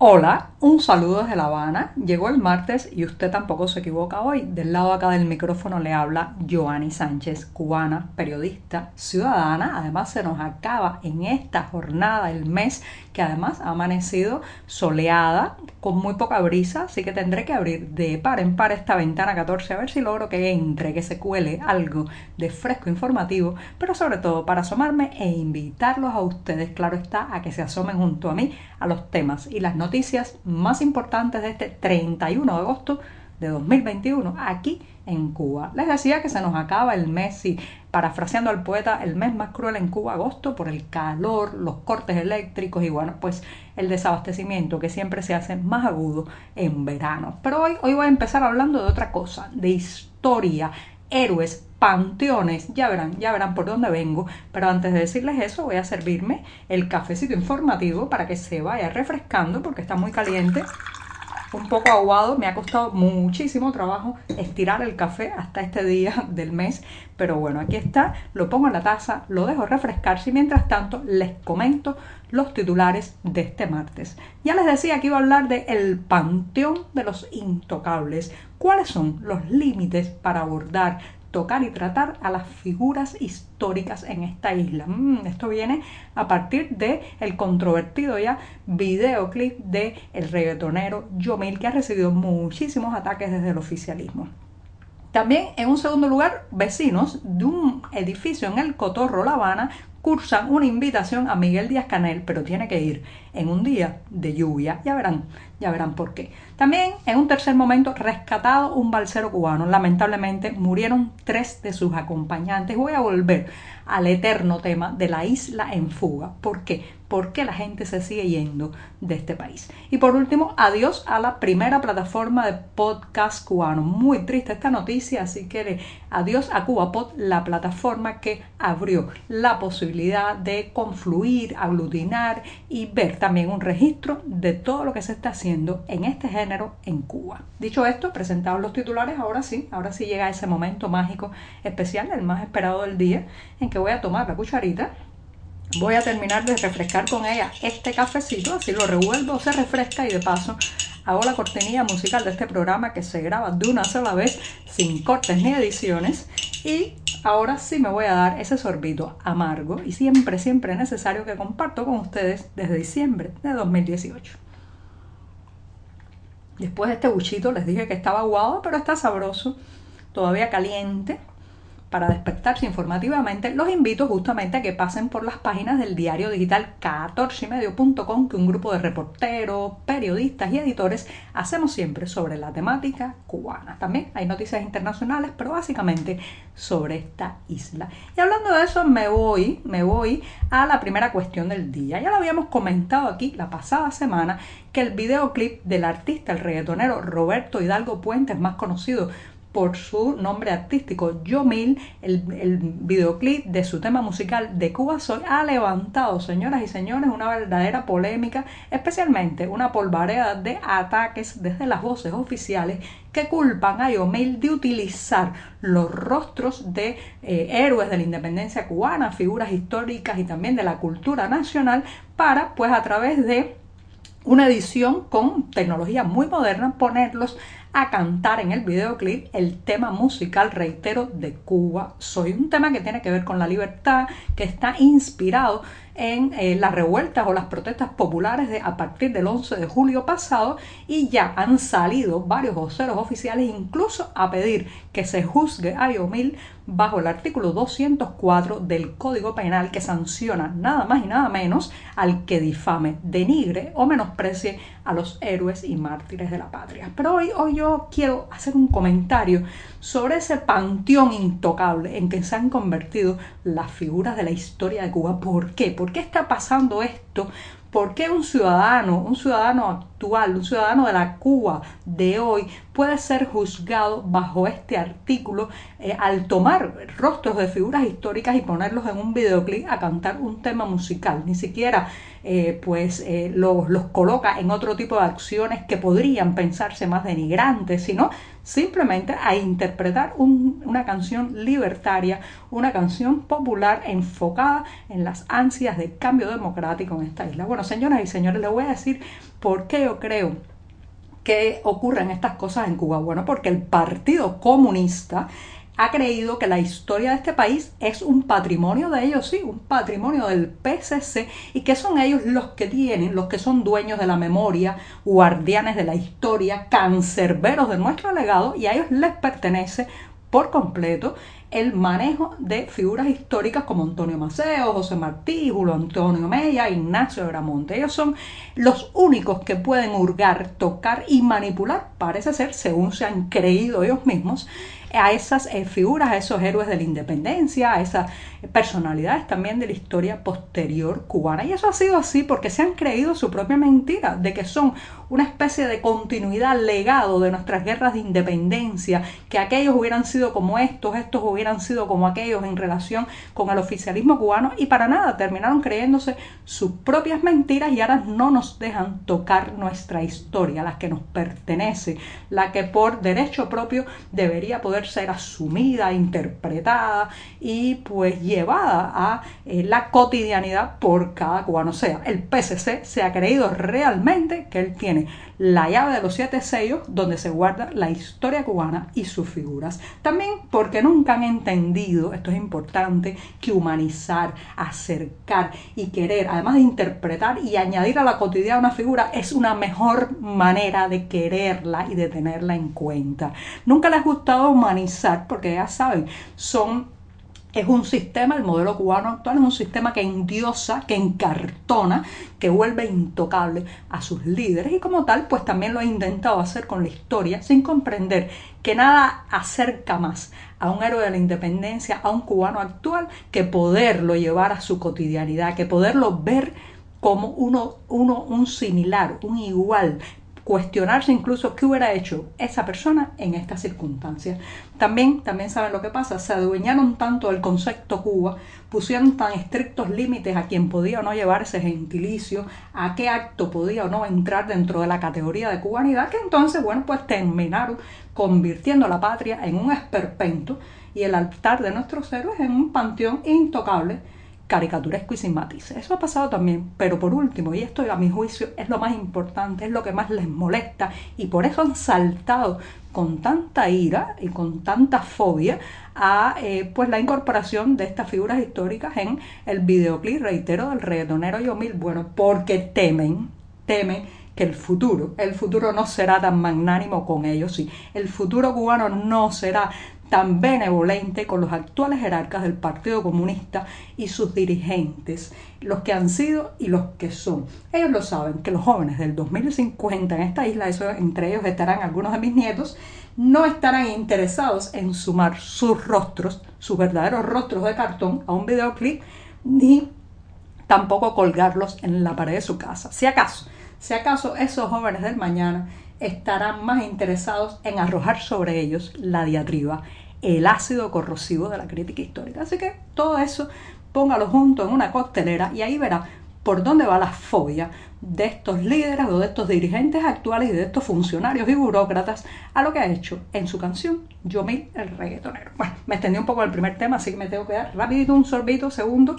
Hola, un saludo desde La Habana. Llegó el martes y usted tampoco se equivoca hoy. Del lado acá del micrófono le habla Joanny Sánchez, cubana, periodista, ciudadana. Además se nos acaba en esta jornada el mes que además ha amanecido soleada, con muy poca brisa, así que tendré que abrir de par en par esta ventana 14 a ver si logro que entre, que se cuele algo de fresco informativo, pero sobre todo para asomarme e invitarlos a ustedes, claro está, a que se asomen junto a mí a los temas y las noticias más importantes de este 31 de agosto de 2021 aquí en Cuba. Les decía que se nos acaba el mes y parafraseando al poeta, el mes más cruel en Cuba, agosto, por el calor, los cortes eléctricos y bueno, pues el desabastecimiento que siempre se hace más agudo en verano. Pero hoy, hoy voy a empezar hablando de otra cosa, de historia, héroes, panteones, ya verán, ya verán por dónde vengo, pero antes de decirles eso voy a servirme el cafecito informativo para que se vaya refrescando porque está muy caliente un poco aguado. Me ha costado muchísimo trabajo estirar el café hasta este día del mes. Pero bueno, aquí está. Lo pongo en la taza, lo dejo refrescarse y mientras tanto les comento los titulares de este martes. Ya les decía que iba a hablar de el panteón de los intocables. ¿Cuáles son los límites para abordar tocar y tratar a las figuras históricas en esta isla. Mm, esto viene a partir de el controvertido ya videoclip de el reggaetonero Yomil que ha recibido muchísimos ataques desde el oficialismo. También, en un segundo lugar, vecinos de un edificio en el Cotorro, La Habana, cursan una invitación a Miguel Díaz Canel, pero tiene que ir en un día de lluvia. Ya verán, ya verán por qué. También, en un tercer momento, rescatado un balsero cubano. Lamentablemente, murieron tres de sus acompañantes. Voy a volver al eterno tema de la isla en fuga. ¿Por qué? por qué la gente se sigue yendo de este país. Y por último, adiós a la primera plataforma de podcast cubano. Muy triste esta noticia, así que adiós a CubaPod, la plataforma que abrió la posibilidad de confluir, aglutinar y ver también un registro de todo lo que se está haciendo en este género en Cuba. Dicho esto, presentados los titulares, ahora sí, ahora sí llega ese momento mágico especial, el más esperado del día, en que voy a tomar la cucharita Voy a terminar de refrescar con ella este cafecito, así lo revuelvo, se refresca y de paso hago la cortinilla musical de este programa que se graba de una sola vez, sin cortes ni ediciones. Y ahora sí me voy a dar ese sorbito amargo y siempre, siempre necesario que comparto con ustedes desde diciembre de 2018. Después de este buchito les dije que estaba aguado, pero está sabroso, todavía caliente para despertarse informativamente, los invito justamente a que pasen por las páginas del diario digital 14medio.com que un grupo de reporteros, periodistas y editores hacemos siempre sobre la temática cubana. También hay noticias internacionales, pero básicamente sobre esta isla. Y hablando de eso, me voy, me voy a la primera cuestión del día. Ya lo habíamos comentado aquí la pasada semana que el videoclip del artista, el reggaetonero Roberto Hidalgo Puentes, más conocido por su nombre artístico. Yomil, el, el videoclip de su tema musical de Cuba Soy, ha levantado, señoras y señores, una verdadera polémica, especialmente una polvareda de ataques desde las voces oficiales que culpan a Yomil de utilizar los rostros de eh, héroes de la independencia cubana, figuras históricas y también de la cultura nacional para, pues a través de una edición con tecnología muy moderna, ponerlos a cantar en el videoclip el tema musical, reitero, de Cuba. Soy un tema que tiene que ver con la libertad, que está inspirado en eh, las revueltas o las protestas populares de, a partir del 11 de julio pasado y ya han salido varios voceros oficiales incluso a pedir que se juzgue a Yomil bajo el artículo 204 del Código Penal que sanciona nada más y nada menos al que difame, denigre o menosprecie a los héroes y mártires de la patria. Pero hoy, hoy yo quiero hacer un comentario sobre ese panteón intocable en que se han convertido las figuras de la historia de Cuba. ¿Por qué? ¿Por qué está pasando esto? ¿Por qué un ciudadano, un ciudadano actual, un ciudadano de la Cuba de hoy puede ser juzgado bajo este artículo eh, al tomar rostros de figuras históricas y ponerlos en un videoclip a cantar un tema musical? Ni siquiera eh, pues eh, los, los coloca en otro tipo de acciones que podrían pensarse más denigrantes, sino simplemente a interpretar una canción libertaria, una canción popular enfocada en las ansias de cambio democrático en esta isla. bueno, señoras y señores, les voy a decir por qué yo creo que ocurren estas cosas en Cuba. Bueno, porque el Partido Comunista ha creído que la historia de este país es un patrimonio de ellos, sí, un patrimonio del PCC y que son ellos los que tienen, los que son dueños de la memoria, guardianes de la historia, cancerberos de nuestro legado y a ellos les pertenece por completo el manejo de figuras históricas como Antonio Maceo, José Martí, Julio Antonio Mella, Ignacio Gramonte. Ellos son los únicos que pueden hurgar, tocar y manipular, parece ser, según se han creído ellos mismos, a esas eh, figuras, a esos héroes de la independencia, a esas personalidades también de la historia posterior cubana. Y eso ha sido así porque se han creído su propia mentira, de que son una especie de continuidad, legado de nuestras guerras de independencia, que aquellos hubieran sido como estos, estos hubieran sido como aquellos en relación con el oficialismo cubano y para nada terminaron creyéndose sus propias mentiras y ahora no nos dejan tocar nuestra historia, la que nos pertenece, la que por derecho propio debería poder ser asumida, interpretada y pues llevada a eh, la cotidianidad por cada cubano. O sea, el PCC se ha creído realmente que él tiene la llave de los siete sellos donde se guarda la historia cubana y sus figuras. También porque nunca han entendido, esto es importante, que humanizar, acercar y querer, además de interpretar y añadir a la cotidiana una figura, es una mejor manera de quererla y de tenerla en cuenta. Nunca les ha gustado humanizar porque ya saben, son es un sistema, el modelo cubano actual es un sistema que endiosa, que encartona, que vuelve intocable a sus líderes y como tal, pues también lo ha intentado hacer con la historia sin comprender que nada acerca más a un héroe de la independencia, a un cubano actual, que poderlo llevar a su cotidianidad, que poderlo ver como uno, uno un similar, un igual, cuestionarse incluso qué hubiera hecho esa persona en estas circunstancias. También, también saben lo que pasa, se adueñaron tanto del concepto Cuba, pusieron tan estrictos límites a quien podía o no llevarse gentilicio, a qué acto podía o no entrar dentro de la categoría de cubanidad, que entonces, bueno, pues terminaron convirtiendo la patria en un esperpento y el altar de nuestros héroes en un panteón intocable caricaturesco y sin matices. Eso ha pasado también, pero por último, y esto a mi juicio es lo más importante, es lo que más les molesta y por eso han saltado con tanta ira y con tanta fobia a eh, pues la incorporación de estas figuras históricas en el videoclip, reitero, del reggaetonero Yomil, bueno, porque temen, temen que el futuro, el futuro no será tan magnánimo con ellos, y el futuro cubano no será tan benevolente con los actuales jerarcas del Partido Comunista y sus dirigentes, los que han sido y los que son. Ellos lo saben, que los jóvenes del 2050 en esta isla, eso, entre ellos estarán algunos de mis nietos, no estarán interesados en sumar sus rostros, sus verdaderos rostros de cartón a un videoclip, ni tampoco colgarlos en la pared de su casa. Si acaso, si acaso esos jóvenes del mañana estarán más interesados en arrojar sobre ellos la diatriba, el ácido corrosivo de la crítica histórica. Así que todo eso póngalo junto en una coctelera y ahí verá por dónde va la fobia de estos líderes o de estos dirigentes actuales y de estos funcionarios y burócratas a lo que ha hecho en su canción Yomil el reggaetonero. Bueno, me extendí un poco el primer tema, así que me tengo que dar rapidito un sorbito, segundo.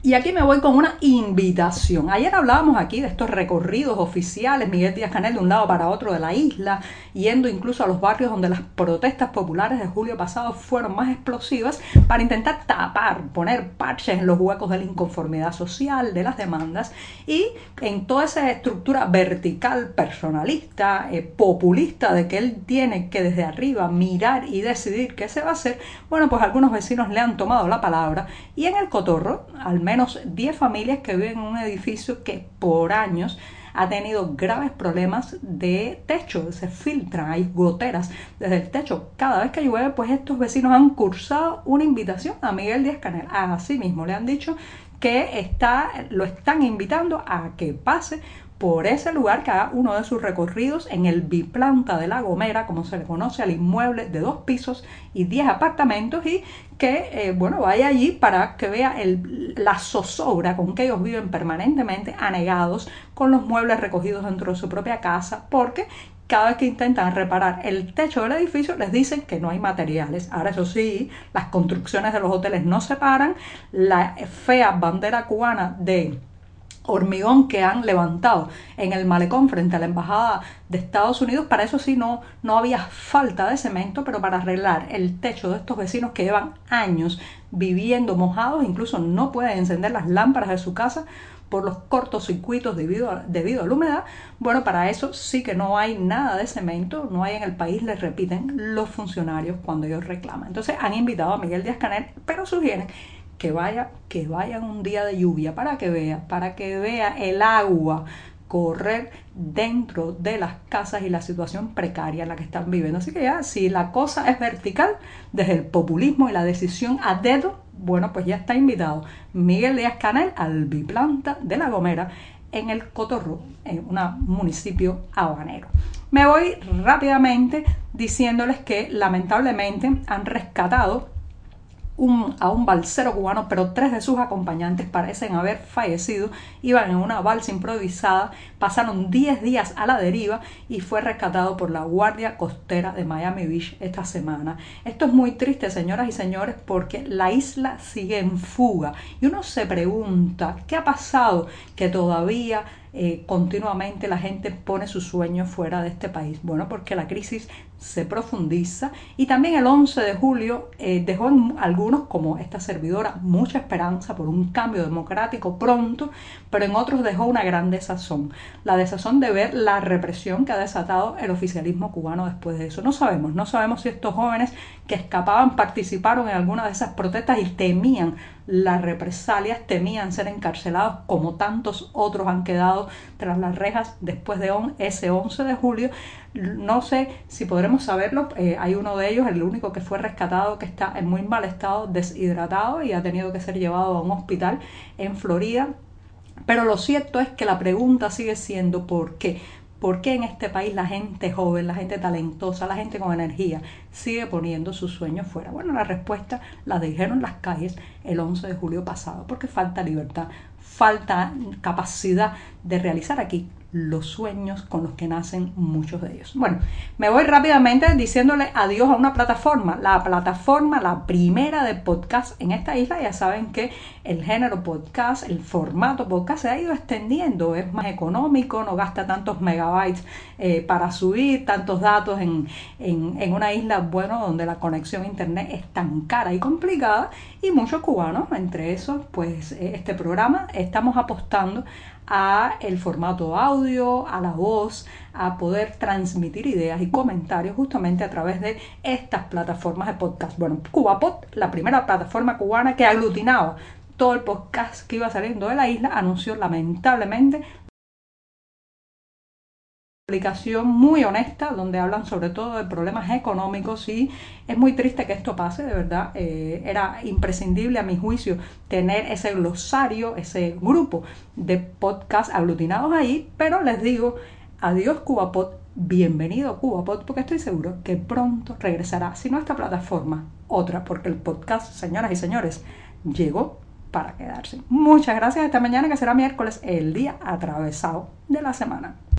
Y aquí me voy con una invitación. Ayer hablábamos aquí de estos recorridos oficiales, Miguel Díaz Canel de un lado para otro de la isla, yendo incluso a los barrios donde las protestas populares de julio pasado fueron más explosivas, para intentar tapar, poner parches en los huecos de la inconformidad social, de las demandas, y en toda esa estructura vertical, personalista, eh, populista, de que él tiene que desde arriba mirar y decidir qué se va a hacer, bueno, pues algunos vecinos le han tomado la palabra y en el cotorro, al menos 10 familias que viven en un edificio que por años ha tenido graves problemas de techo, se filtran, hay goteras desde el techo. Cada vez que llueve, pues estos vecinos han cursado una invitación a Miguel Díaz Canel. Así mismo le han dicho que está, lo están invitando a que pase por ese lugar que haga uno de sus recorridos en el biplanta de La Gomera, como se le conoce al inmueble de dos pisos y diez apartamentos, y que eh, bueno vaya allí para que vea el, la zozobra con que ellos viven permanentemente anegados con los muebles recogidos dentro de su propia casa, porque cada vez que intentan reparar el techo del edificio les dicen que no hay materiales. Ahora eso sí, las construcciones de los hoteles no se paran, la fea bandera cubana de hormigón que han levantado en el malecón frente a la embajada de Estados Unidos, para eso sí no, no había falta de cemento, pero para arreglar el techo de estos vecinos que llevan años viviendo mojados, incluso no pueden encender las lámparas de su casa por los cortocircuitos debido a, debido a la humedad, bueno, para eso sí que no hay nada de cemento, no hay en el país, les repiten los funcionarios cuando ellos reclaman. Entonces han invitado a Miguel Díaz Canel, pero sugieren que vaya, que vayan un día de lluvia para que vea, para que vea el agua correr dentro de las casas y la situación precaria en la que están viviendo. Así que ya, si la cosa es vertical, desde el populismo y la decisión a dedo, bueno, pues ya está invitado Miguel Díaz Canel al biplanta de La Gomera en el Cotorro, en un municipio habanero. Me voy rápidamente diciéndoles que lamentablemente han rescatado a un balsero cubano, pero tres de sus acompañantes parecen haber fallecido. Iban en una balsa improvisada, pasaron 10 días a la deriva y fue rescatado por la Guardia Costera de Miami Beach esta semana. Esto es muy triste, señoras y señores, porque la isla sigue en fuga y uno se pregunta, ¿qué ha pasado que todavía eh, continuamente la gente pone sus sueños fuera de este país? Bueno, porque la crisis se profundiza y también el 11 de julio eh, dejó en algunos, como esta servidora, mucha esperanza por un cambio democrático pronto, pero en otros dejó una gran desazón, la desazón de ver la represión que ha desatado el oficialismo cubano después de eso. No sabemos, no sabemos si estos jóvenes que escapaban participaron en alguna de esas protestas y temían las represalias, temían ser encarcelados como tantos otros han quedado tras las rejas después de ese 11 de julio. No sé si podremos saberlo. Eh, hay uno de ellos, el único que fue rescatado, que está en muy mal estado, deshidratado y ha tenido que ser llevado a un hospital en Florida. Pero lo cierto es que la pregunta sigue siendo ¿por qué? ¿Por qué en este país la gente joven, la gente talentosa, la gente con energía sigue poniendo sus sueños fuera? Bueno, la respuesta la dijeron las calles el 11 de julio pasado, porque falta libertad, falta capacidad de realizar aquí los sueños con los que nacen muchos de ellos. Bueno, me voy rápidamente diciéndole adiós a una plataforma, la plataforma, la primera de podcast en esta isla. Ya saben que el género podcast, el formato podcast se ha ido extendiendo, es más económico, no gasta tantos megabytes eh, para subir tantos datos en, en, una isla, bueno, donde la conexión a internet es tan cara y complicada y muchos cubanos, entre esos, pues eh, este programa, estamos apostando a el formato audio, a la voz, a poder transmitir ideas y comentarios justamente a través de estas plataformas de podcast. Bueno, CubaPod, la primera plataforma cubana que aglutinaba todo el podcast que iba saliendo de la isla, anunció lamentablemente explicación muy honesta donde hablan sobre todo de problemas económicos y es muy triste que esto pase, de verdad. Eh, era imprescindible a mi juicio tener ese glosario, ese grupo de podcasts aglutinados ahí, pero les digo, adiós CubaPod, bienvenido CubaPod, porque estoy seguro que pronto regresará, si no esta plataforma, otra, porque el podcast, señoras y señores, llegó para quedarse. Muchas gracias esta mañana que será miércoles, el día atravesado de la semana.